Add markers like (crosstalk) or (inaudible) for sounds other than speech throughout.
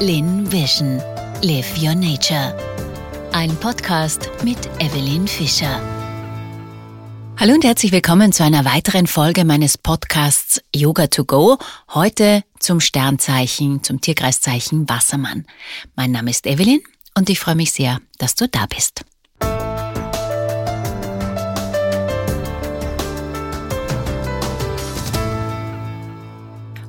Lin Vision. Live Your Nature. Ein Podcast mit Evelyn Fischer. Hallo und herzlich willkommen zu einer weiteren Folge meines Podcasts Yoga to Go. Heute zum Sternzeichen, zum Tierkreiszeichen Wassermann. Mein Name ist Evelyn und ich freue mich sehr, dass du da bist.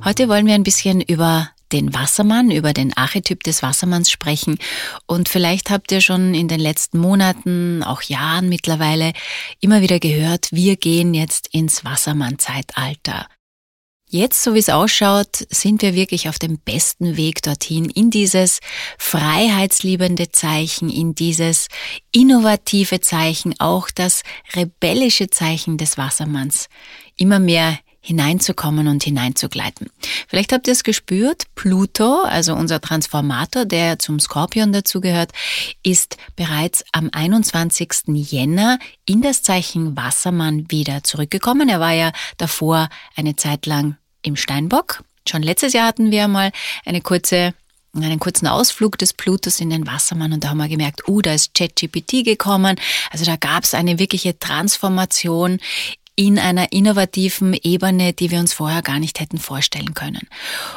Heute wollen wir ein bisschen über den Wassermann, über den Archetyp des Wassermanns sprechen. Und vielleicht habt ihr schon in den letzten Monaten, auch Jahren mittlerweile, immer wieder gehört, wir gehen jetzt ins Wassermann-Zeitalter. Jetzt, so wie es ausschaut, sind wir wirklich auf dem besten Weg dorthin, in dieses freiheitsliebende Zeichen, in dieses innovative Zeichen, auch das rebellische Zeichen des Wassermanns. Immer mehr hineinzukommen und hineinzugleiten. Vielleicht habt ihr es gespürt, Pluto, also unser Transformator, der zum Skorpion dazugehört, ist bereits am 21. Jänner in das Zeichen Wassermann wieder zurückgekommen. Er war ja davor eine Zeit lang im Steinbock. Schon letztes Jahr hatten wir mal eine kurze einen kurzen Ausflug des Plutos in den Wassermann und da haben wir gemerkt, uh, da ist ChatGPT gekommen. Also da gab es eine wirkliche Transformation in einer innovativen Ebene, die wir uns vorher gar nicht hätten vorstellen können.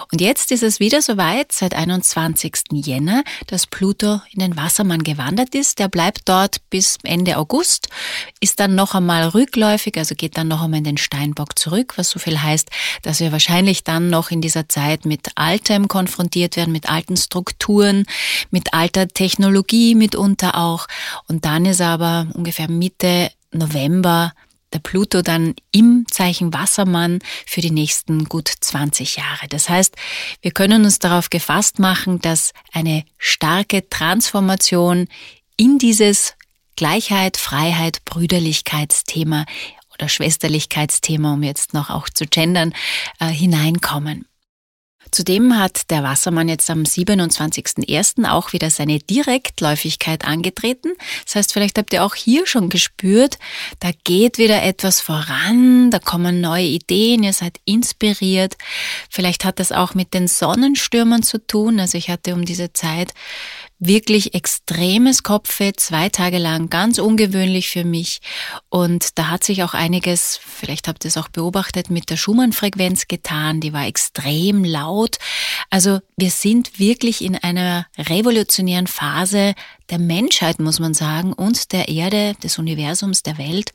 Und jetzt ist es wieder soweit, seit 21. Jänner, dass Pluto in den Wassermann gewandert ist. Der bleibt dort bis Ende August, ist dann noch einmal rückläufig, also geht dann noch einmal in den Steinbock zurück, was so viel heißt, dass wir wahrscheinlich dann noch in dieser Zeit mit Altem konfrontiert werden, mit alten Strukturen, mit alter Technologie mitunter auch. Und dann ist aber ungefähr Mitte November der Pluto dann im Zeichen Wassermann für die nächsten gut 20 Jahre. Das heißt, wir können uns darauf gefasst machen, dass eine starke Transformation in dieses Gleichheit, Freiheit, Brüderlichkeitsthema oder Schwesterlichkeitsthema, um jetzt noch auch zu gendern, äh, hineinkommen. Zudem hat der Wassermann jetzt am 27.01. auch wieder seine Direktläufigkeit angetreten. Das heißt, vielleicht habt ihr auch hier schon gespürt, da geht wieder etwas voran, da kommen neue Ideen, ihr seid inspiriert. Vielleicht hat das auch mit den Sonnenstürmen zu tun. Also ich hatte um diese Zeit wirklich extremes Kopfweh, zwei Tage lang, ganz ungewöhnlich für mich. Und da hat sich auch einiges, vielleicht habt ihr es auch beobachtet, mit der Schumann-Frequenz getan. Die war extrem laut. Also wir sind wirklich in einer revolutionären Phase der Menschheit, muss man sagen, und der Erde, des Universums, der Welt.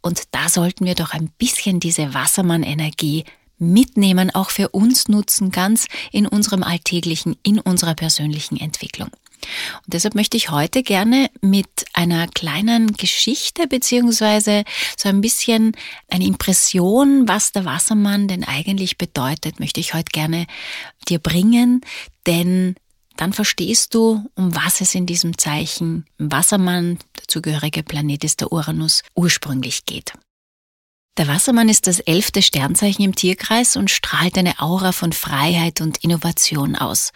Und da sollten wir doch ein bisschen diese Wassermann-Energie mitnehmen, auch für uns nutzen, ganz in unserem alltäglichen, in unserer persönlichen Entwicklung. Und deshalb möchte ich heute gerne mit einer kleinen Geschichte beziehungsweise so ein bisschen eine Impression, was der Wassermann denn eigentlich bedeutet, möchte ich heute gerne dir bringen, denn dann verstehst du, um was es in diesem Zeichen Wassermann, der zugehörige Planet ist der Uranus, ursprünglich geht. Der Wassermann ist das elfte Sternzeichen im Tierkreis und strahlt eine Aura von Freiheit und Innovation aus.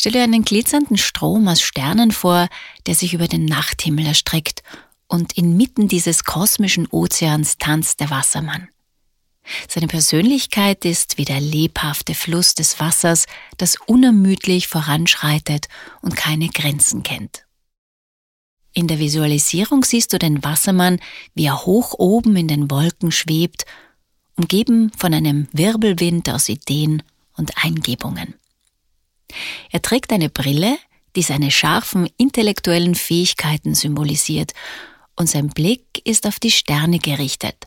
Stell dir einen glitzernden Strom aus Sternen vor, der sich über den Nachthimmel erstreckt, und inmitten dieses kosmischen Ozeans tanzt der Wassermann. Seine Persönlichkeit ist wie der lebhafte Fluss des Wassers, das unermüdlich voranschreitet und keine Grenzen kennt. In der Visualisierung siehst du den Wassermann, wie er hoch oben in den Wolken schwebt, umgeben von einem Wirbelwind aus Ideen und Eingebungen. Er trägt eine Brille, die seine scharfen intellektuellen Fähigkeiten symbolisiert, und sein Blick ist auf die Sterne gerichtet,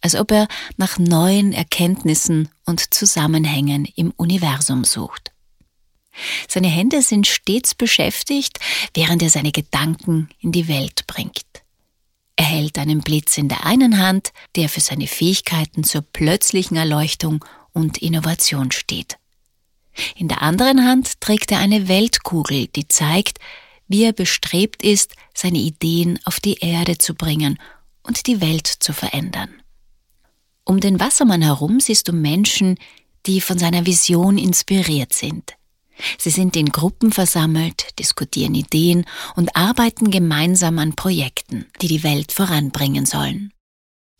als ob er nach neuen Erkenntnissen und Zusammenhängen im Universum sucht. Seine Hände sind stets beschäftigt, während er seine Gedanken in die Welt bringt. Er hält einen Blitz in der einen Hand, der für seine Fähigkeiten zur plötzlichen Erleuchtung und Innovation steht. In der anderen Hand trägt er eine Weltkugel, die zeigt, wie er bestrebt ist, seine Ideen auf die Erde zu bringen und die Welt zu verändern. Um den Wassermann herum siehst du Menschen, die von seiner Vision inspiriert sind. Sie sind in Gruppen versammelt, diskutieren Ideen und arbeiten gemeinsam an Projekten, die die Welt voranbringen sollen.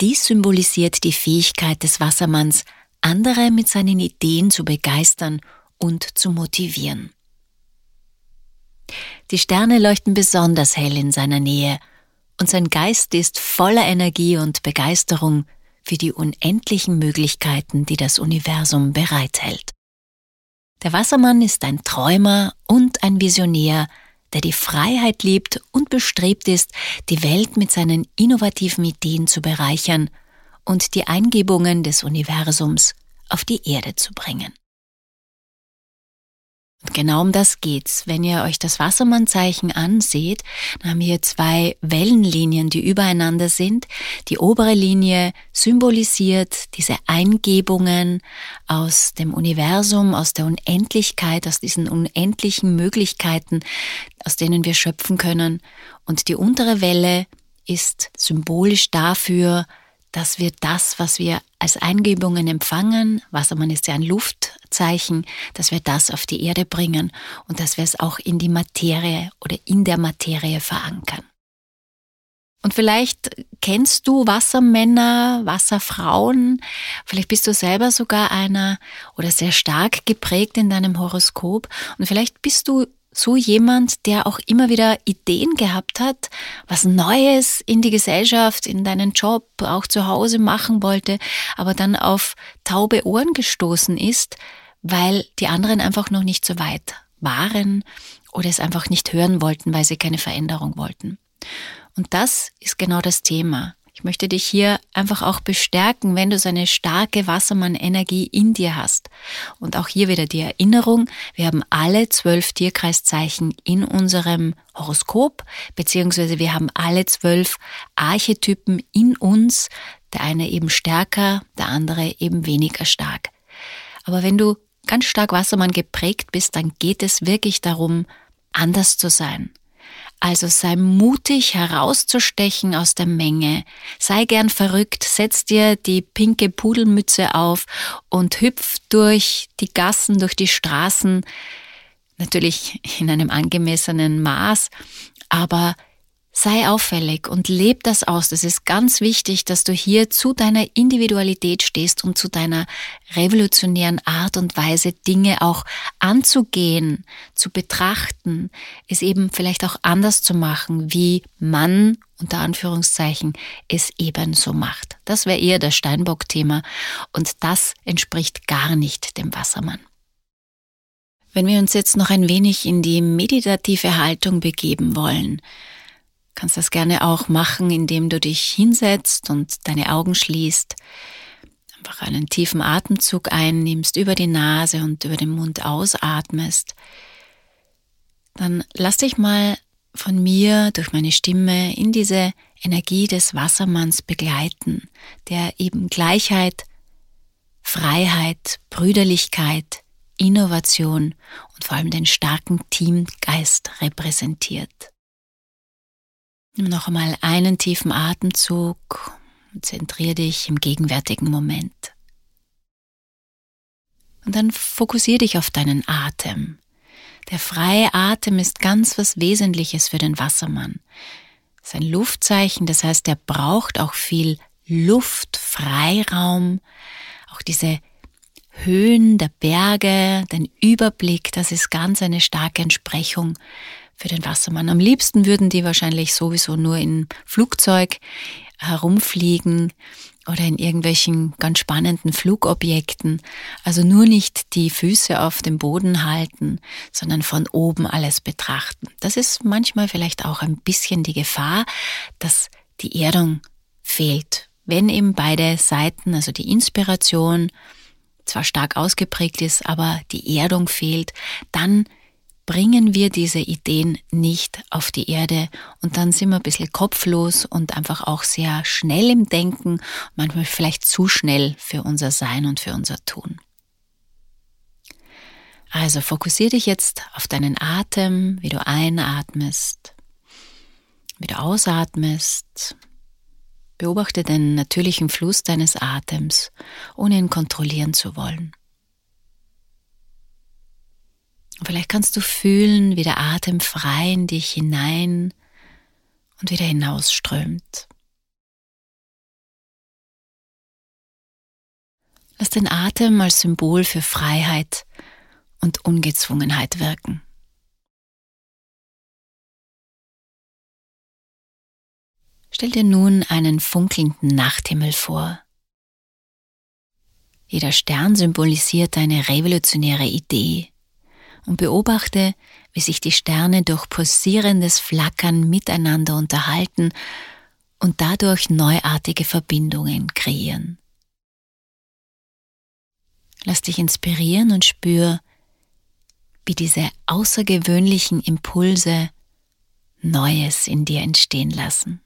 Dies symbolisiert die Fähigkeit des Wassermanns, andere mit seinen Ideen zu begeistern und zu motivieren. Die Sterne leuchten besonders hell in seiner Nähe und sein Geist ist voller Energie und Begeisterung für die unendlichen Möglichkeiten, die das Universum bereithält. Der Wassermann ist ein Träumer und ein Visionär, der die Freiheit liebt und bestrebt ist, die Welt mit seinen innovativen Ideen zu bereichern und die Eingebungen des Universums auf die Erde zu bringen. Und genau um das geht's. Wenn ihr euch das Wassermannzeichen anseht, dann haben wir hier zwei Wellenlinien, die übereinander sind. Die obere Linie symbolisiert diese Eingebungen aus dem Universum, aus der Unendlichkeit, aus diesen unendlichen Möglichkeiten, aus denen wir schöpfen können. Und die untere Welle ist symbolisch dafür, dass wir das, was wir als Eingebungen empfangen, Wassermann ist ja ein Luftzeichen, dass wir das auf die Erde bringen und dass wir es auch in die Materie oder in der Materie verankern. Und vielleicht kennst du Wassermänner, Wasserfrauen, vielleicht bist du selber sogar einer oder sehr stark geprägt in deinem Horoskop und vielleicht bist du so jemand, der auch immer wieder Ideen gehabt hat, was Neues in die Gesellschaft, in deinen Job, auch zu Hause machen wollte, aber dann auf taube Ohren gestoßen ist, weil die anderen einfach noch nicht so weit waren oder es einfach nicht hören wollten, weil sie keine Veränderung wollten. Und das ist genau das Thema. Ich möchte dich hier einfach auch bestärken, wenn du so eine starke Wassermann-Energie in dir hast. Und auch hier wieder die Erinnerung, wir haben alle zwölf Tierkreiszeichen in unserem Horoskop, beziehungsweise wir haben alle zwölf Archetypen in uns, der eine eben stärker, der andere eben weniger stark. Aber wenn du ganz stark Wassermann geprägt bist, dann geht es wirklich darum, anders zu sein also sei mutig herauszustechen aus der Menge, sei gern verrückt, setz dir die pinke Pudelmütze auf und hüpf durch die Gassen, durch die Straßen, natürlich in einem angemessenen Maß, aber Sei auffällig und leb das aus. Das ist ganz wichtig, dass du hier zu deiner Individualität stehst und zu deiner revolutionären Art und Weise, Dinge auch anzugehen, zu betrachten, es eben vielleicht auch anders zu machen, wie man unter Anführungszeichen es eben so macht. Das wäre eher das Steinbock-Thema und das entspricht gar nicht dem Wassermann. Wenn wir uns jetzt noch ein wenig in die meditative Haltung begeben wollen, kannst das gerne auch machen, indem du dich hinsetzt und deine Augen schließt. Einfach einen tiefen Atemzug einnimmst, über die Nase und über den Mund ausatmest. Dann lass dich mal von mir durch meine Stimme in diese Energie des Wassermanns begleiten, der eben Gleichheit, Freiheit, Brüderlichkeit, Innovation und vor allem den starken Teamgeist repräsentiert. Nimm noch einmal einen tiefen Atemzug und zentriere dich im gegenwärtigen Moment. Und dann fokussiere dich auf deinen Atem. Der freie Atem ist ganz was Wesentliches für den Wassermann. Sein Luftzeichen, das heißt, er braucht auch viel Luft, Freiraum, auch diese Höhen der Berge, den Überblick, das ist ganz eine starke Entsprechung für den Wassermann. Am liebsten würden die wahrscheinlich sowieso nur in Flugzeug herumfliegen oder in irgendwelchen ganz spannenden Flugobjekten. Also nur nicht die Füße auf dem Boden halten, sondern von oben alles betrachten. Das ist manchmal vielleicht auch ein bisschen die Gefahr, dass die Erdung fehlt. Wenn eben beide Seiten, also die Inspiration zwar stark ausgeprägt ist, aber die Erdung fehlt, dann bringen wir diese Ideen nicht auf die Erde und dann sind wir ein bisschen kopflos und einfach auch sehr schnell im Denken, manchmal vielleicht zu schnell für unser Sein und für unser Tun. Also fokussiere dich jetzt auf deinen Atem, wie du einatmest, wie du ausatmest. Beobachte den natürlichen Fluss deines Atems, ohne ihn kontrollieren zu wollen. Und vielleicht kannst du fühlen, wie der Atem frei in dich hinein und wieder hinausströmt. Lass den Atem als Symbol für Freiheit und Ungezwungenheit wirken. Stell dir nun einen funkelnden Nachthimmel vor. Jeder Stern symbolisiert eine revolutionäre Idee, und beobachte, wie sich die Sterne durch pulsierendes Flackern miteinander unterhalten und dadurch neuartige Verbindungen kreieren. Lass dich inspirieren und spür, wie diese außergewöhnlichen Impulse Neues in dir entstehen lassen.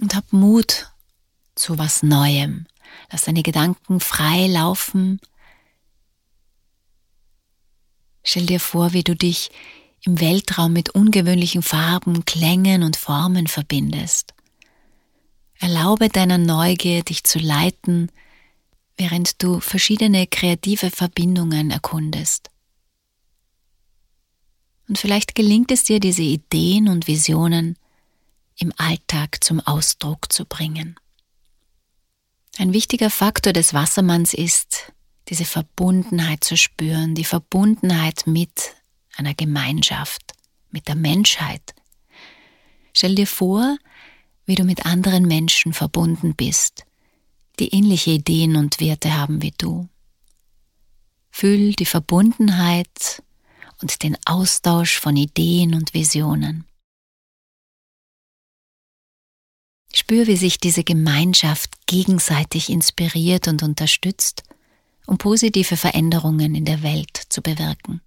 Und hab Mut zu was Neuem. Lass deine Gedanken frei laufen. Stell dir vor, wie du dich im Weltraum mit ungewöhnlichen Farben, Klängen und Formen verbindest. Erlaube deiner Neugier, dich zu leiten, während du verschiedene kreative Verbindungen erkundest. Und vielleicht gelingt es dir, diese Ideen und Visionen im Alltag zum Ausdruck zu bringen. Ein wichtiger Faktor des Wassermanns ist, diese Verbundenheit zu spüren, die Verbundenheit mit einer Gemeinschaft, mit der Menschheit. Stell dir vor, wie du mit anderen Menschen verbunden bist, die ähnliche Ideen und Werte haben wie du. Fühl die Verbundenheit und den Austausch von Ideen und Visionen. Spür, wie sich diese Gemeinschaft gegenseitig inspiriert und unterstützt, um positive Veränderungen in der Welt zu bewirken.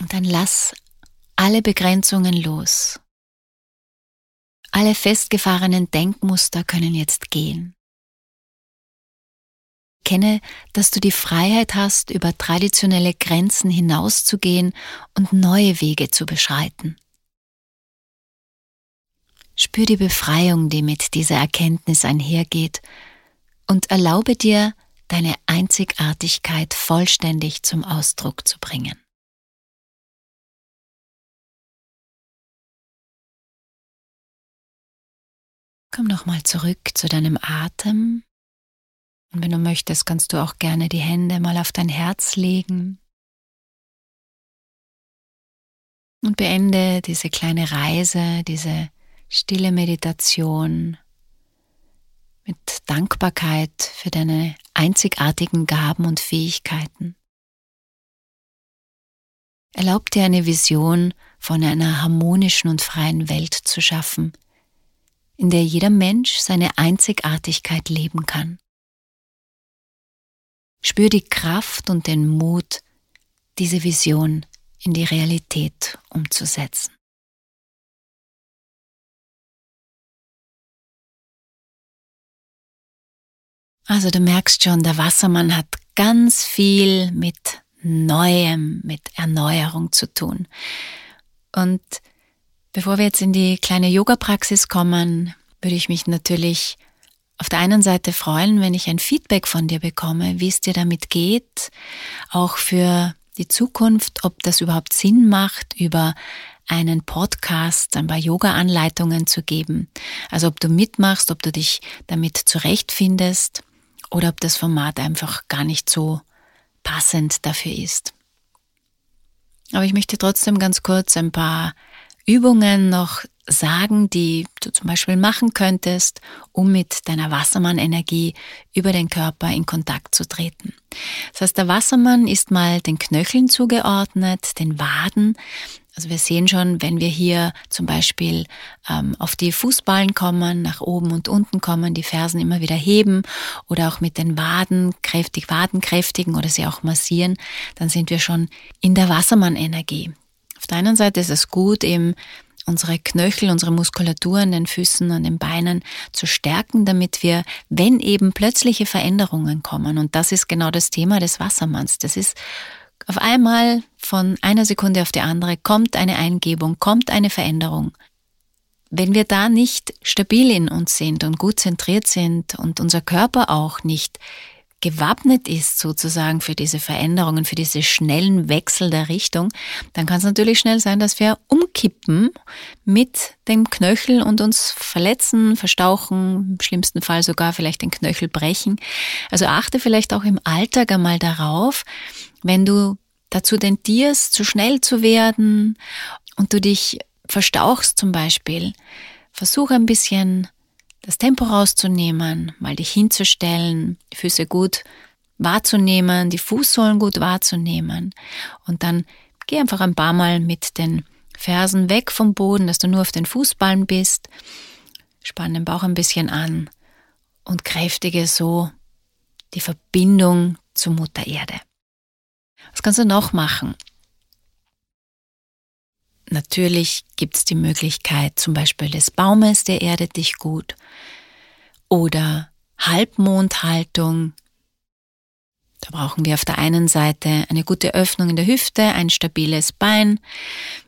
Und dann lass alle Begrenzungen los. Alle festgefahrenen Denkmuster können jetzt gehen. Kenne, dass du die Freiheit hast, über traditionelle Grenzen hinauszugehen und neue Wege zu beschreiten. Spür die Befreiung, die mit dieser Erkenntnis einhergeht, und erlaube dir, deine Einzigartigkeit vollständig zum Ausdruck zu bringen. Komm nochmal zurück zu deinem Atem und wenn du möchtest, kannst du auch gerne die Hände mal auf dein Herz legen. Und beende diese kleine Reise, diese stille Meditation mit Dankbarkeit für deine einzigartigen Gaben und Fähigkeiten. Erlaub dir eine Vision von einer harmonischen und freien Welt zu schaffen, in der jeder Mensch seine Einzigartigkeit leben kann. Spür die Kraft und den Mut, diese Vision in die Realität umzusetzen. Also du merkst schon, der Wassermann hat ganz viel mit Neuem, mit Erneuerung zu tun. Und bevor wir jetzt in die kleine Yoga-Praxis kommen, würde ich mich natürlich auf der einen Seite freuen, wenn ich ein Feedback von dir bekomme, wie es dir damit geht, auch für die Zukunft, ob das überhaupt Sinn macht, über einen Podcast ein paar Yoga-Anleitungen zu geben. Also ob du mitmachst, ob du dich damit zurechtfindest oder ob das Format einfach gar nicht so passend dafür ist. Aber ich möchte trotzdem ganz kurz ein paar Übungen noch sagen, die du zum Beispiel machen könntest, um mit deiner Wassermann-Energie über den Körper in Kontakt zu treten. Das heißt, der Wassermann ist mal den Knöcheln zugeordnet, den Waden. Also wir sehen schon, wenn wir hier zum Beispiel ähm, auf die Fußballen kommen, nach oben und unten kommen, die Fersen immer wieder heben oder auch mit den Waden kräftig, Waden kräftigen oder sie auch massieren, dann sind wir schon in der Wassermann-Energie. Auf der einen Seite ist es gut, eben unsere Knöchel, unsere Muskulatur an den Füßen, an den Beinen zu stärken, damit wir, wenn eben plötzliche Veränderungen kommen, und das ist genau das Thema des Wassermanns, das ist auf einmal von einer Sekunde auf die andere kommt eine Eingebung, kommt eine Veränderung. Wenn wir da nicht stabil in uns sind und gut zentriert sind und unser Körper auch nicht gewappnet ist sozusagen für diese Veränderungen, für diese schnellen Wechsel der Richtung, dann kann es natürlich schnell sein, dass wir umkippen mit dem Knöchel und uns verletzen, verstauchen, im schlimmsten Fall sogar vielleicht den Knöchel brechen. Also achte vielleicht auch im Alltag einmal darauf, wenn du dazu tendierst, zu schnell zu werden und du dich verstauchst zum Beispiel, versuch ein bisschen das Tempo rauszunehmen, mal dich hinzustellen, die Füße gut wahrzunehmen, die Fußsohlen gut wahrzunehmen und dann geh einfach ein paar Mal mit den Fersen weg vom Boden, dass du nur auf den Fußballen bist, spann den Bauch ein bisschen an und kräftige so die Verbindung zu Mutter Erde. Was kannst du noch machen? Natürlich gibt es die Möglichkeit zum Beispiel des Baumes, der erdet dich gut. Oder Halbmondhaltung. Da brauchen wir auf der einen Seite eine gute Öffnung in der Hüfte, ein stabiles Bein.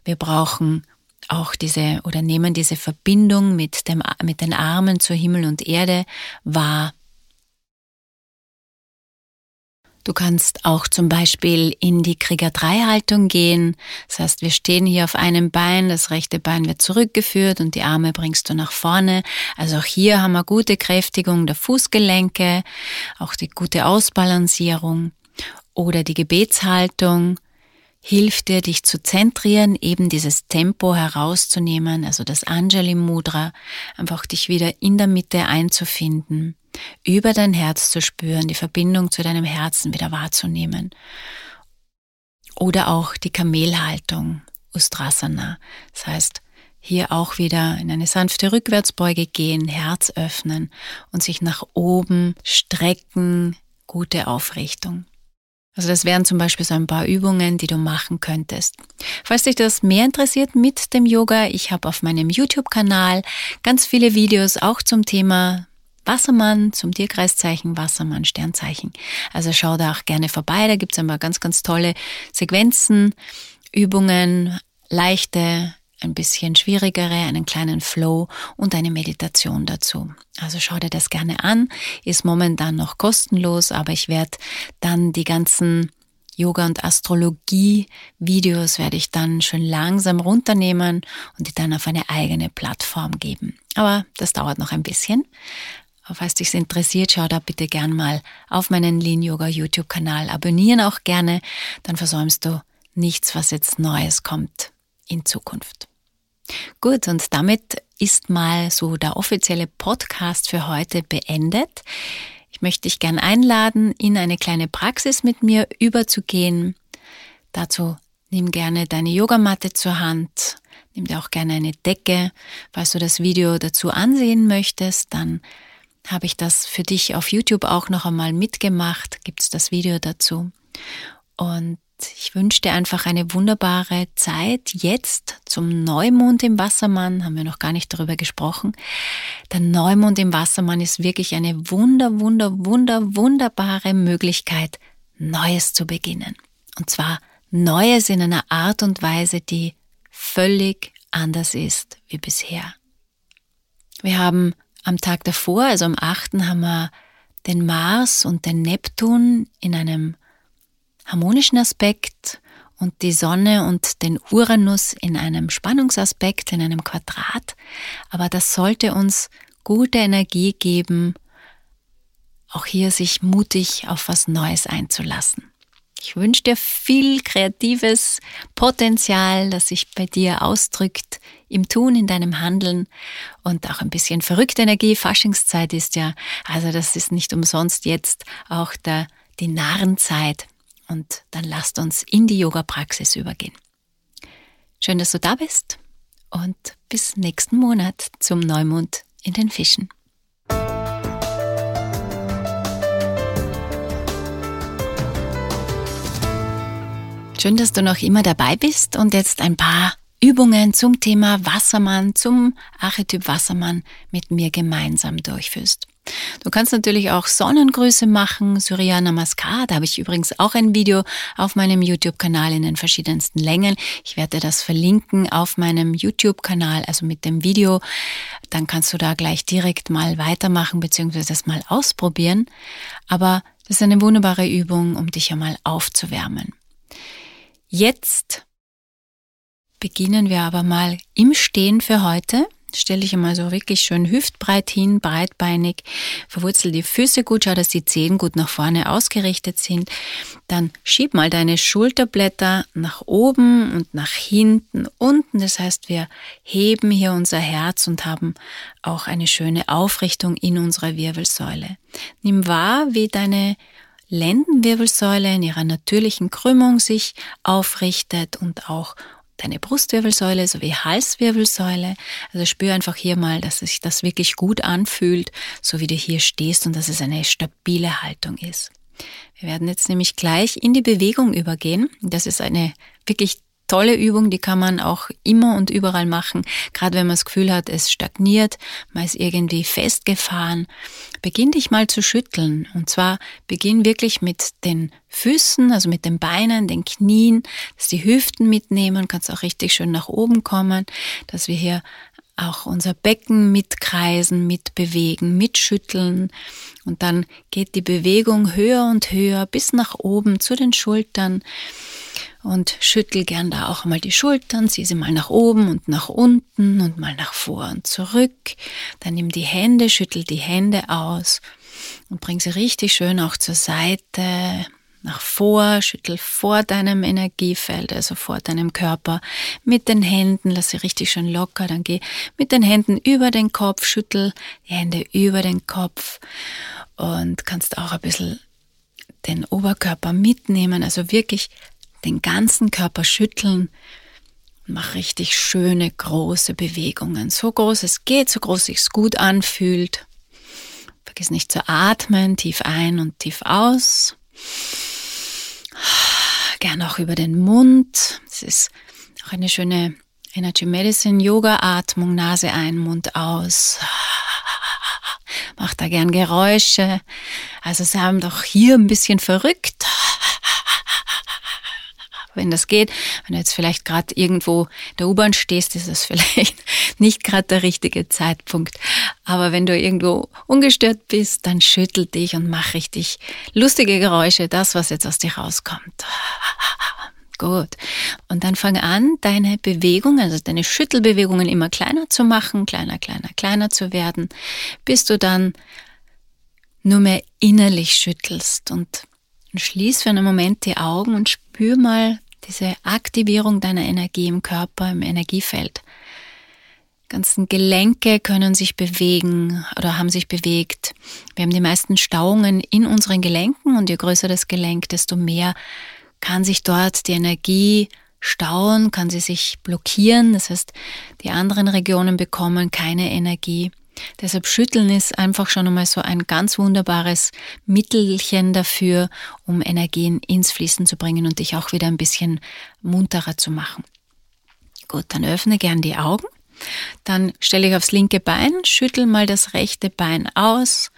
Wir brauchen auch diese oder nehmen diese Verbindung mit, dem, mit den Armen zu Himmel und Erde wahr. Du kannst auch zum Beispiel in die Krieger-3-Haltung gehen. Das heißt, wir stehen hier auf einem Bein, das rechte Bein wird zurückgeführt und die Arme bringst du nach vorne. Also auch hier haben wir gute Kräftigung der Fußgelenke, auch die gute Ausbalancierung oder die Gebetshaltung hilft dir, dich zu zentrieren, eben dieses Tempo herauszunehmen, also das Anjali Mudra, einfach dich wieder in der Mitte einzufinden über dein Herz zu spüren, die Verbindung zu deinem Herzen wieder wahrzunehmen. Oder auch die Kamelhaltung, Ustrasana. Das heißt, hier auch wieder in eine sanfte Rückwärtsbeuge gehen, Herz öffnen und sich nach oben strecken, gute Aufrichtung. Also das wären zum Beispiel so ein paar Übungen, die du machen könntest. Falls dich das mehr interessiert mit dem Yoga, ich habe auf meinem YouTube-Kanal ganz viele Videos auch zum Thema Wassermann zum Tierkreiszeichen, Wassermann, Sternzeichen. Also schau da auch gerne vorbei, da gibt's einmal ganz, ganz tolle Sequenzen, Übungen, leichte, ein bisschen schwierigere, einen kleinen Flow und eine Meditation dazu. Also schau dir das gerne an, ist momentan noch kostenlos, aber ich werde dann die ganzen Yoga- und Astrologie-Videos werde ich dann schön langsam runternehmen und die dann auf eine eigene Plattform geben. Aber das dauert noch ein bisschen. Falls dich interessiert, schau da bitte gern mal auf meinen Lean Yoga YouTube Kanal. Abonnieren auch gerne, dann versäumst du nichts, was jetzt Neues kommt in Zukunft. Gut, und damit ist mal so der offizielle Podcast für heute beendet. Ich möchte dich gern einladen, in eine kleine Praxis mit mir überzugehen. Dazu nimm gerne deine Yogamatte zur Hand, nimm dir auch gerne eine Decke. Falls du das Video dazu ansehen möchtest, dann habe ich das für dich auf YouTube auch noch einmal mitgemacht, gibt es das Video dazu. Und ich wünsche dir einfach eine wunderbare Zeit jetzt zum Neumond im Wassermann, haben wir noch gar nicht darüber gesprochen. Der Neumond im Wassermann ist wirklich eine wunder, wunder, wunder, wunderbare Möglichkeit, Neues zu beginnen. Und zwar Neues in einer Art und Weise, die völlig anders ist wie bisher. Wir haben am Tag davor, also am 8. haben wir den Mars und den Neptun in einem harmonischen Aspekt und die Sonne und den Uranus in einem Spannungsaspekt, in einem Quadrat. Aber das sollte uns gute Energie geben, auch hier sich mutig auf was Neues einzulassen. Ich wünsche dir viel kreatives Potenzial, das sich bei dir ausdrückt im Tun, in deinem Handeln und auch ein bisschen verrückte Energie. Faschingszeit ist ja, also das ist nicht umsonst jetzt auch der, die Narrenzeit. Und dann lasst uns in die Yoga-Praxis übergehen. Schön, dass du da bist und bis nächsten Monat zum Neumond in den Fischen. Schön, dass du noch immer dabei bist und jetzt ein paar Übungen zum Thema Wassermann, zum Archetyp Wassermann mit mir gemeinsam durchführst. Du kannst natürlich auch Sonnengrüße machen, Surya Namaskar. Da habe ich übrigens auch ein Video auf meinem YouTube-Kanal in den verschiedensten Längen. Ich werde das verlinken auf meinem YouTube-Kanal, also mit dem Video. Dann kannst du da gleich direkt mal weitermachen, beziehungsweise das mal ausprobieren. Aber Das ist eine wunderbare Übung, um dich einmal aufzuwärmen. Jetzt beginnen wir aber mal im Stehen für heute. Stell dich einmal so wirklich schön hüftbreit hin, breitbeinig, verwurzel die Füße gut, schau, dass die Zehen gut nach vorne ausgerichtet sind. Dann schieb mal deine Schulterblätter nach oben und nach hinten, unten. Das heißt, wir heben hier unser Herz und haben auch eine schöne Aufrichtung in unserer Wirbelsäule. Nimm wahr, wie deine Lendenwirbelsäule in ihrer natürlichen Krümmung sich aufrichtet und auch deine Brustwirbelsäule sowie Halswirbelsäule. Also spür einfach hier mal, dass sich das wirklich gut anfühlt, so wie du hier stehst und dass es eine stabile Haltung ist. Wir werden jetzt nämlich gleich in die Bewegung übergehen. Das ist eine wirklich tolle Übung, die kann man auch immer und überall machen. Gerade wenn man das Gefühl hat, es stagniert, man ist irgendwie festgefahren. Beginn dich mal zu schütteln. Und zwar beginn wirklich mit den Füßen, also mit den Beinen, den Knien, dass die Hüften mitnehmen, kannst auch richtig schön nach oben kommen, dass wir hier auch unser Becken mitkreisen, mitbewegen, mitschütteln. Und dann geht die Bewegung höher und höher bis nach oben zu den Schultern und schüttel gern da auch mal die Schultern, zieh sie mal nach oben und nach unten und mal nach vor und zurück. Dann nimm die Hände, schüttel die Hände aus und bring sie richtig schön auch zur Seite, nach vor, schüttel vor deinem Energiefeld, also vor deinem Körper mit den Händen, lass sie richtig schön locker, dann geh mit den Händen über den Kopf, schüttel die Hände über den Kopf und kannst auch ein bisschen den Oberkörper mitnehmen, also wirklich den ganzen Körper schütteln. Mach richtig schöne, große Bewegungen. So groß es geht, so groß es gut anfühlt. Vergiss nicht zu atmen, tief ein und tief aus. Gern auch über den Mund. Es ist auch eine schöne Energy Medicine Yoga Atmung. Nase ein, Mund aus. Mach da gern Geräusche. Also sei doch hier ein bisschen verrückt wenn das geht. Wenn du jetzt vielleicht gerade irgendwo der U-Bahn stehst, ist das (laughs) vielleicht nicht gerade der richtige Zeitpunkt. Aber wenn du irgendwo ungestört bist, dann schüttel dich und mach richtig lustige Geräusche, das, was jetzt aus dir rauskommt. (laughs) Gut. Und dann fang an, deine Bewegungen, also deine Schüttelbewegungen immer kleiner zu machen, kleiner, kleiner, kleiner zu werden, bis du dann nur mehr innerlich schüttelst und schließ für einen Moment die Augen und spür mal diese Aktivierung deiner Energie im Körper, im Energiefeld. Ganzen Gelenke können sich bewegen oder haben sich bewegt. Wir haben die meisten Stauungen in unseren Gelenken und je größer das Gelenk, desto mehr kann sich dort die Energie stauen, kann sie sich blockieren. Das heißt, die anderen Regionen bekommen keine Energie. Deshalb Schütteln ist einfach schon einmal so ein ganz wunderbares Mittelchen dafür, um Energien ins Fließen zu bringen und dich auch wieder ein bisschen munterer zu machen. Gut, dann öffne gern die Augen dann stelle ich aufs linke Bein, schüttel mal das rechte Bein aus.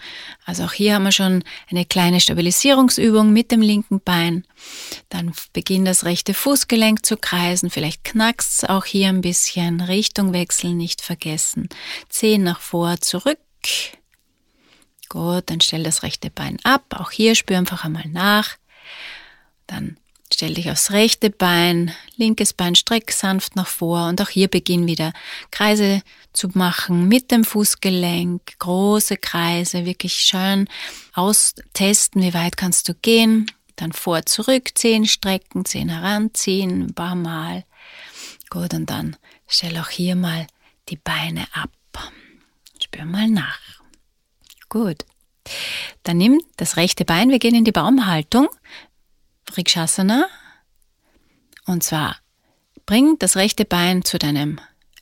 Also auch hier haben wir schon eine kleine Stabilisierungsübung mit dem linken Bein. Dann beginnt das rechte Fußgelenk zu kreisen. Vielleicht knackst es auch hier ein bisschen. Richtung wechseln nicht vergessen. Zehen nach vor, zurück. Gut, dann stell das rechte Bein ab. Auch hier spür einfach einmal nach. Dann Stell dich aufs rechte Bein, linkes Bein streck sanft nach vor und auch hier beginn wieder Kreise zu machen mit dem Fußgelenk, große Kreise, wirklich schön austesten, wie weit kannst du gehen, dann vor, zurück, Zehen strecken, Zehen heranziehen, ein paar Mal. Gut, und dann stell auch hier mal die Beine ab. Spür mal nach. Gut. Dann nimm das rechte Bein, wir gehen in die Baumhaltung. Vrikshasana. Und zwar bring das rechte Bein zu deinem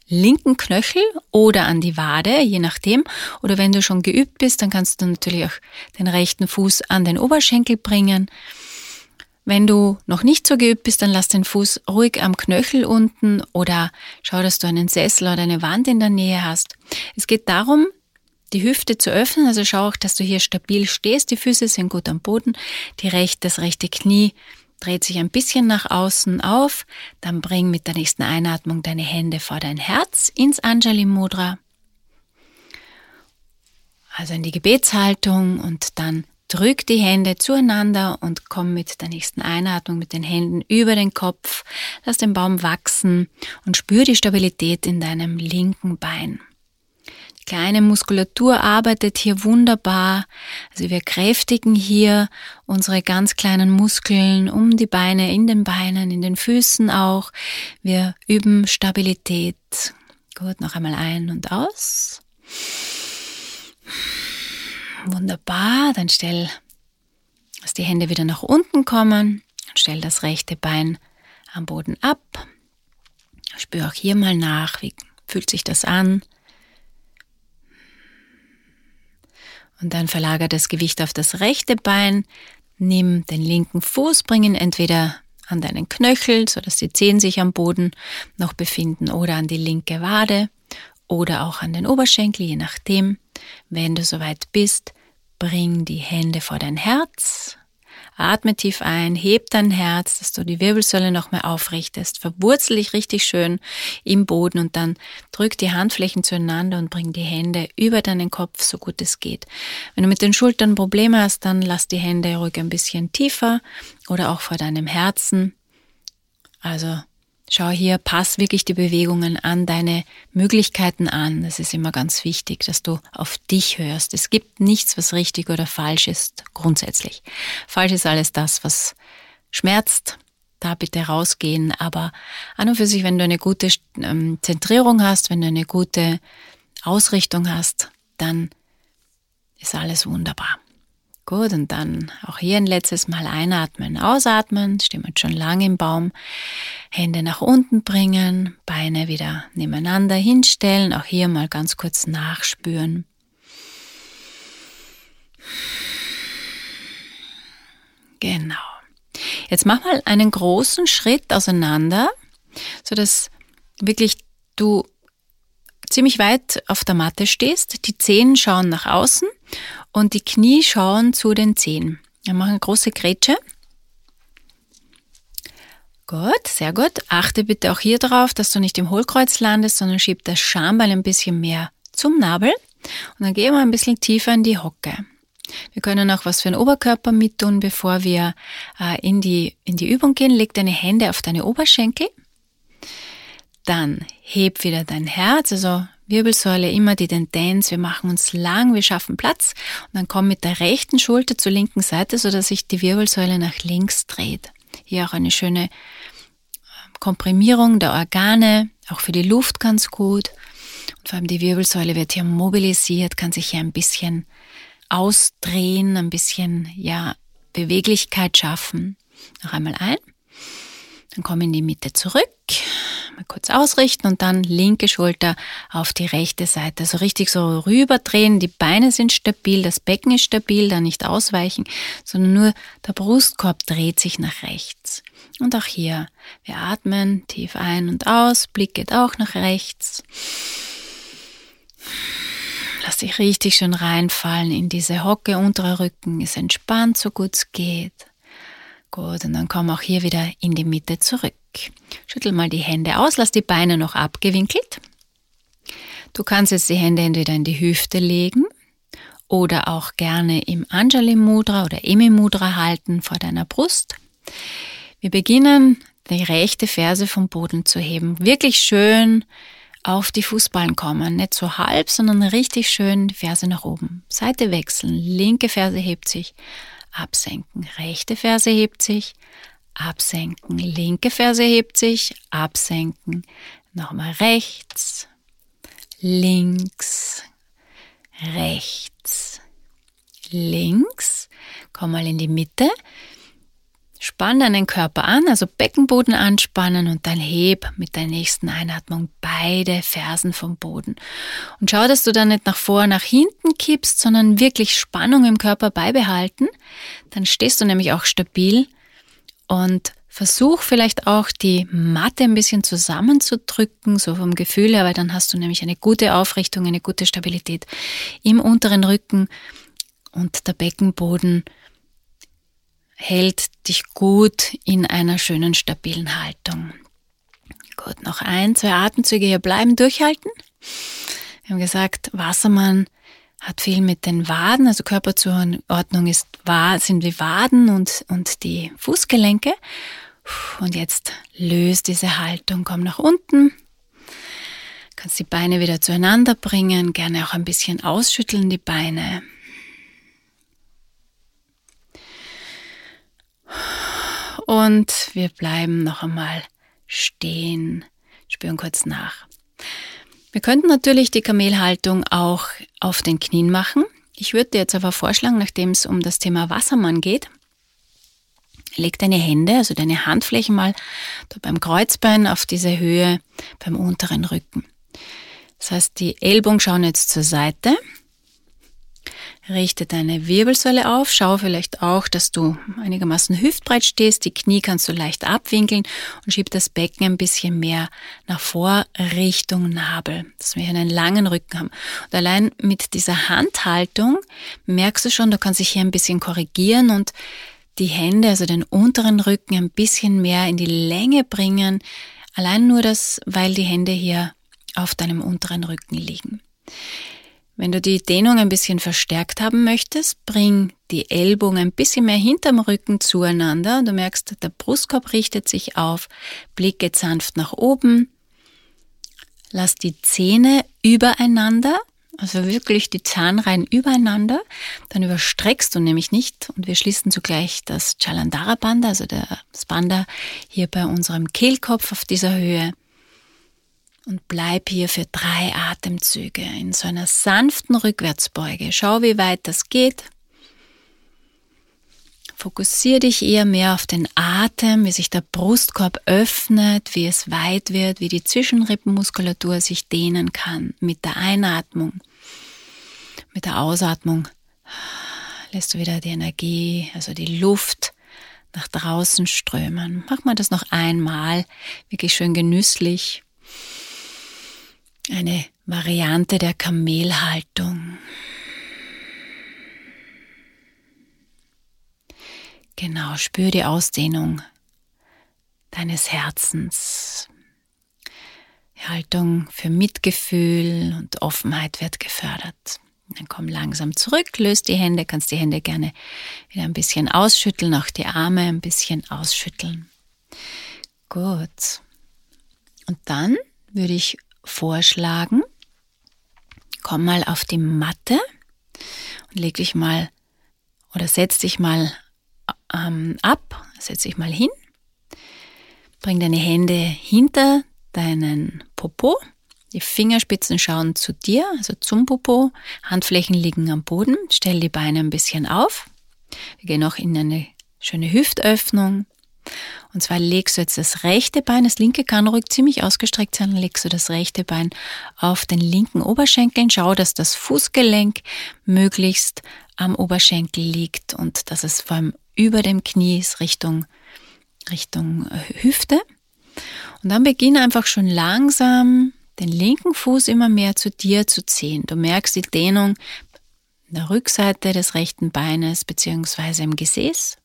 linken Knöchel oder an die Wade, je nachdem. Oder wenn du schon geübt bist, dann kannst du natürlich auch den rechten Fuß an den Oberschenkel bringen. Wenn du noch nicht so geübt bist, dann lass den Fuß ruhig am Knöchel unten oder schau, dass du einen Sessel oder eine Wand in der Nähe hast. Es geht darum, die Hüfte zu öffnen. Also schau auch, dass du hier stabil stehst. Die Füße sind gut am Boden. Die rechte, das rechte Knie dreht sich ein bisschen nach außen auf. Dann bring mit der nächsten Einatmung deine Hände vor dein Herz ins Anjali Mudra. Also in die Gebetshaltung und dann drück die Hände zueinander und komm mit der nächsten Einatmung mit den Händen über den Kopf. Lass den Baum wachsen und spür die Stabilität in deinem linken Bein. Kleine Muskulatur arbeitet hier wunderbar. Also wir kräftigen hier unsere ganz kleinen Muskeln um die Beine, in den Beinen, in den Füßen auch. Wir üben Stabilität. Gut, noch einmal ein und aus. Wunderbar, dann stell, dass die Hände wieder nach unten kommen und stell das rechte Bein am Boden ab. Spür auch hier mal nach, wie fühlt sich das an. Und dann verlagere das Gewicht auf das rechte Bein. Nimm den linken Fuß, bring ihn entweder an deinen Knöchel, sodass die Zehen sich am Boden noch befinden, oder an die linke Wade oder auch an den Oberschenkel, je nachdem. Wenn du soweit bist, bring die Hände vor dein Herz, atme tief ein, heb dein Herz, dass du die Wirbelsäule noch mehr aufrichtest, verwurzel dich richtig schön im Boden und dann drück die Handflächen zueinander und bring die Hände über deinen Kopf, so gut es geht. Wenn du mit den Schultern Probleme hast, dann lass die Hände ruhig ein bisschen tiefer oder auch vor deinem Herzen. Also Schau hier, pass wirklich die Bewegungen an deine Möglichkeiten an. Das ist immer ganz wichtig, dass du auf dich hörst. Es gibt nichts, was richtig oder falsch ist, grundsätzlich. Falsch ist alles das, was schmerzt. Da bitte rausgehen. Aber an und für sich, wenn du eine gute ähm, Zentrierung hast, wenn du eine gute Ausrichtung hast, dann ist alles wunderbar. Gut, und dann auch hier ein letztes Mal einatmen, ausatmen, stehen schon lange im Baum, Hände nach unten bringen, Beine wieder nebeneinander hinstellen, auch hier mal ganz kurz nachspüren. Genau. Jetzt mach mal einen großen Schritt auseinander, so dass wirklich du ziemlich weit auf der Matte stehst, die Zehen schauen nach außen und die Knie schauen zu den Zehen. Wir machen eine große Grätsche. Gut, sehr gut. Achte bitte auch hier drauf, dass du nicht im Hohlkreuz landest, sondern schieb das Schambein ein bisschen mehr zum Nabel. Und dann gehen wir ein bisschen tiefer in die Hocke. Wir können auch was für den Oberkörper mit tun, bevor wir äh, in, die, in die Übung gehen. Leg deine Hände auf deine Oberschenkel. Dann heb wieder dein Herz, also Wirbelsäule immer die Tendenz, wir machen uns lang, wir schaffen Platz und dann komm mit der rechten Schulter zur linken Seite, so dass sich die Wirbelsäule nach links dreht. Hier auch eine schöne ähm, Komprimierung der Organe, auch für die Luft ganz gut. Und vor allem die Wirbelsäule wird hier mobilisiert, kann sich hier ein bisschen ausdrehen, ein bisschen, ja, Beweglichkeit schaffen. Noch einmal ein. Dann komm in die Mitte zurück mal kurz ausrichten und dann linke Schulter auf die rechte Seite. So richtig so rüberdrehen. Die Beine sind stabil, das Becken ist stabil, da nicht ausweichen, sondern nur der Brustkorb dreht sich nach rechts. Und auch hier, wir atmen tief ein und aus, Blick geht auch nach rechts. Lass dich richtig schön reinfallen in diese Hocke, unterer Rücken ist entspannt, so gut es geht. Gut, und dann komm auch hier wieder in die Mitte zurück. Schüttel mal die Hände aus, lass die Beine noch abgewinkelt. Du kannst jetzt die Hände entweder in die Hüfte legen oder auch gerne im Anjali Mudra oder Emi Mudra halten vor deiner Brust. Wir beginnen, die rechte Ferse vom Boden zu heben. Wirklich schön auf die Fußballen kommen. Nicht so halb, sondern richtig schön die Ferse nach oben. Seite wechseln. Linke Ferse hebt sich. Absenken. Rechte Ferse hebt sich absenken. Linke Ferse hebt sich, absenken. Nochmal rechts, links, rechts, links. Komm mal in die Mitte. Spann deinen Körper an, also Beckenboden anspannen und dann heb mit der nächsten Einatmung beide Fersen vom Boden. Und schau, dass du dann nicht nach vor, nach hinten kippst, sondern wirklich Spannung im Körper beibehalten. Dann stehst du nämlich auch stabil und versuch vielleicht auch die Matte ein bisschen zusammenzudrücken, so vom Gefühl her, weil dann hast du nämlich eine gute Aufrichtung, eine gute Stabilität im unteren Rücken und der Beckenboden hält dich gut in einer schönen, stabilen Haltung. Gut, noch ein, zwei Atemzüge hier bleiben, durchhalten. Wir haben gesagt, Wassermann hat viel mit den Waden, also Körperzuordnung ist, sind die Waden und, und die Fußgelenke. Und jetzt löst diese Haltung, komm nach unten. Kannst die Beine wieder zueinander bringen, gerne auch ein bisschen ausschütteln die Beine. Und wir bleiben noch einmal stehen, spüren kurz nach. Wir könnten natürlich die Kamelhaltung auch auf den Knien machen. Ich würde dir jetzt aber vorschlagen, nachdem es um das Thema Wassermann geht, leg deine Hände, also deine Handflächen mal beim Kreuzbein auf diese Höhe beim unteren Rücken. Das heißt, die Ellbogen schauen jetzt zur Seite Richte deine Wirbelsäule auf. Schau vielleicht auch, dass du einigermaßen hüftbreit stehst. Die Knie kannst du leicht abwinkeln und schieb das Becken ein bisschen mehr nach vor Richtung Nabel, dass wir hier einen langen Rücken haben. Und allein mit dieser Handhaltung merkst du schon, du kannst dich hier ein bisschen korrigieren und die Hände, also den unteren Rücken ein bisschen mehr in die Länge bringen. Allein nur das, weil die Hände hier auf deinem unteren Rücken liegen. Wenn du die Dehnung ein bisschen verstärkt haben möchtest, bring die Ellbogen ein bisschen mehr hinterm Rücken zueinander. Du merkst, der Brustkorb richtet sich auf, Blick geht sanft nach oben. Lass die Zähne übereinander, also wirklich die Zahnreihen übereinander. Dann überstreckst du nämlich nicht und wir schließen zugleich das Chalandara Banda, also das Banda hier bei unserem Kehlkopf auf dieser Höhe und bleib hier für drei Atemzüge in so einer sanften Rückwärtsbeuge. Schau, wie weit das geht. Fokussiere dich eher mehr auf den Atem, wie sich der Brustkorb öffnet, wie es weit wird, wie die Zwischenrippenmuskulatur sich dehnen kann mit der Einatmung. Mit der Ausatmung lässt du wieder die Energie, also die Luft nach draußen strömen. Mach mal das noch einmal, wirklich schön genüsslich. Eine Variante der Kamelhaltung. Genau, spür die Ausdehnung deines Herzens. Die Haltung für Mitgefühl und Offenheit wird gefördert. Dann komm langsam zurück, löst die Hände, kannst die Hände gerne wieder ein bisschen ausschütteln, auch die Arme ein bisschen ausschütteln. Gut. Und dann würde ich vorschlagen, komm mal auf die Matte und leg dich mal oder setz dich mal ähm, ab, setz dich mal hin, bring deine Hände hinter deinen Popo, die Fingerspitzen schauen zu dir, also zum Popo, Handflächen liegen am Boden, stell die Beine ein bisschen auf. Wir gehen auch in eine schöne Hüftöffnung und zwar legst du jetzt das rechte Bein, das linke kann ruhig ziemlich ausgestreckt sein, legst du das rechte Bein auf den linken Oberschenkel. Schau, dass das Fußgelenk möglichst am Oberschenkel liegt und dass es vor allem über dem Knie ist Richtung, Richtung äh, Hüfte. Und dann beginne einfach schon langsam den linken Fuß immer mehr zu dir zu ziehen. Du merkst die Dehnung der Rückseite des rechten Beines beziehungsweise im Gesäß.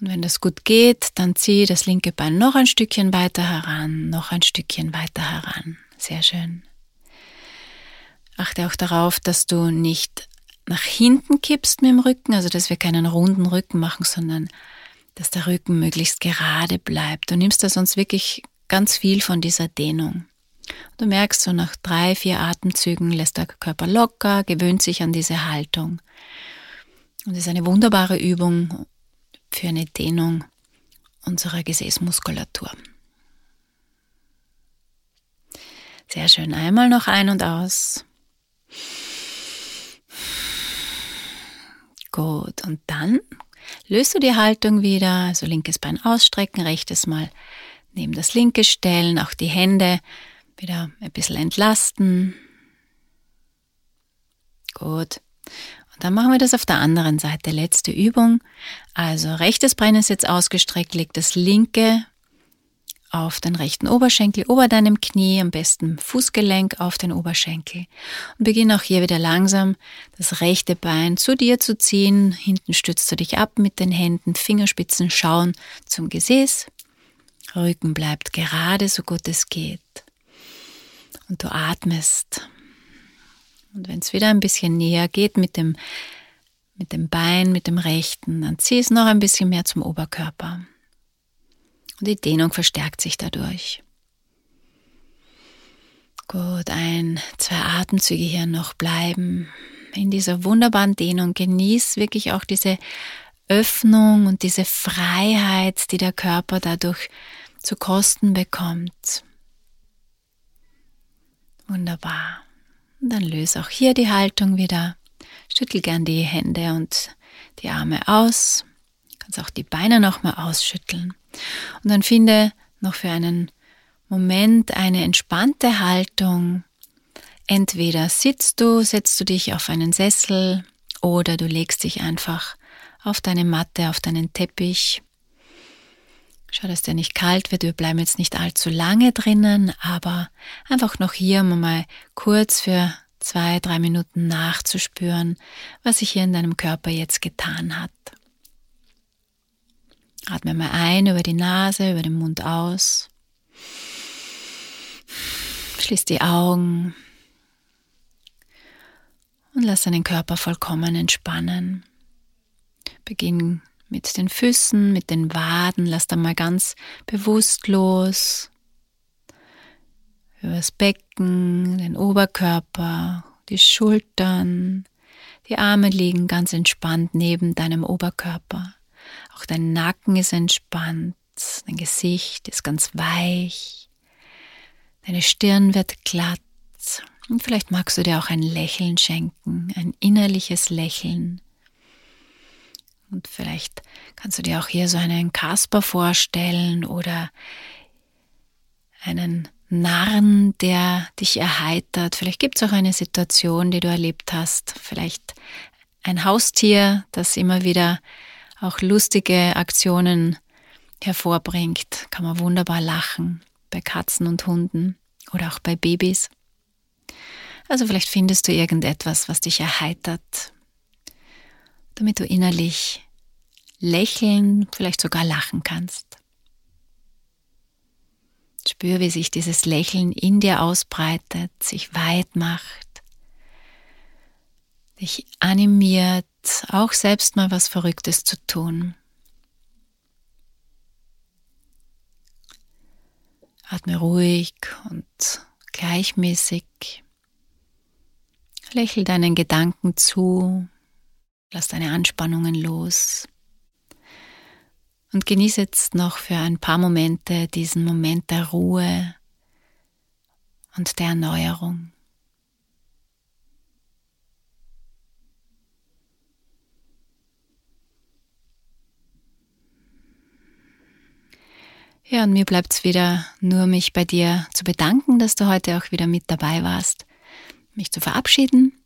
Und wenn das gut geht, dann zieh das linke Bein noch ein Stückchen weiter heran, noch ein Stückchen weiter heran. Sehr schön. Achte auch darauf, dass du nicht nach hinten kippst mit dem Rücken, also dass wir keinen runden Rücken machen, sondern dass der Rücken möglichst gerade bleibt. Du nimmst da sonst wirklich ganz viel von dieser Dehnung. Du merkst so nach drei, vier Atemzügen lässt der Körper locker, gewöhnt sich an diese Haltung. Und es ist eine wunderbare Übung, für eine Dehnung unserer Gesäßmuskulatur. Sehr schön. Einmal noch ein und aus. Gut. Und dann löst du die Haltung wieder. Also linkes Bein ausstrecken, rechtes Mal neben das linke stellen, auch die Hände wieder ein bisschen entlasten. Gut. Dann machen wir das auf der anderen Seite. Letzte Übung. Also rechtes Bein ist jetzt ausgestreckt, leg das linke auf den rechten Oberschenkel ober deinem Knie, am besten Fußgelenk auf den Oberschenkel. Und beginn auch hier wieder langsam das rechte Bein zu dir zu ziehen. Hinten stützt du dich ab mit den Händen, Fingerspitzen schauen zum Gesäß. Rücken bleibt gerade, so gut es geht. Und du atmest Und wenn es wieder ein bisschen näher geht mit dem, mit dem Bein, mit dem rechten, dann zieh es noch ein bisschen mehr zum Oberkörper. Und die Dehnung verstärkt sich dadurch. Gut, ein, zwei Atemzüge hier noch bleiben. In dieser wunderbaren Dehnung genieß wirklich auch diese Öffnung und diese Freiheit, die der Körper dadurch zu Kosten bekommt. Wunderbar. Und dann löse auch hier die Haltung wieder. Schüttel gern die Hände und die Arme aus. Du kannst auch die Beine nochmal ausschütteln. Und dann finde noch für einen Moment eine entspannte Haltung. Entweder sitzt du, setzt du dich auf einen Sessel oder du legst dich einfach auf deine Matte, auf deinen Teppich Schau, dass der nicht kalt wird. Wir bleiben jetzt nicht allzu lange drinnen, aber einfach noch hier um mal kurz für zwei, drei Minuten nachzuspüren, was sich hier in deinem Körper jetzt getan hat. Atme mal ein über die Nase, über den Mund aus. Schließ die Augen und lass deinen Körper vollkommen entspannen. Beginn mit den Füßen, mit den Waden. Lass da mal ganz bewusst los. Übers Becken, den Oberkörper, die Schultern. Die Arme liegen ganz entspannt neben deinem Oberkörper. Auch dein Nacken ist entspannt. Dein Gesicht ist ganz weich. Deine Stirn wird glatt. Und vielleicht magst du dir auch ein Lächeln schenken, ein innerliches Lächeln. Und vielleicht kannst du dir auch hier so einen Kasper vorstellen oder einen Narren, der dich erheitert. Vielleicht gibt es auch eine Situation, die du erlebt hast. Vielleicht ein Haustier, das immer wieder auch lustige Aktionen hervorbringt. Kann man wunderbar lachen bei Katzen und Hunden oder auch bei Babys. Also vielleicht findest du irgendetwas, was dich erheitert, damit du innerlich lächeln, vielleicht sogar lachen kannst. Spür, wie sich dieses Lächeln in dir ausbreitet, sich weit macht, dich animiert, auch selbst mal was Verrücktes zu tun. Atme ruhig und gleichmäßig. Lächel deinen Gedanken zu, lass deine Anspannungen los. Und genieße jetzt noch für ein paar Momente diesen Moment der Ruhe und der Erneuerung. Ja, und mir bleibt es wieder nur, mich bei dir zu bedanken, dass du heute auch wieder mit dabei warst, mich zu verabschieden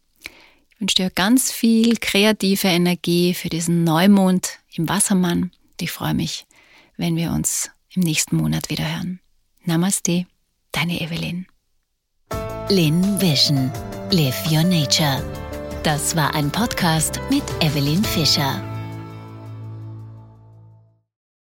ich wünsche dir ganz viel kreative Energie für diesen Neumond im Wassermann. Ich freue mich, wenn wir uns im nächsten Monat wieder hören. Namaste, deine Evelyn. Lin Vision. Live Your Nature. Das war ein Podcast mit Evelyn Fischer.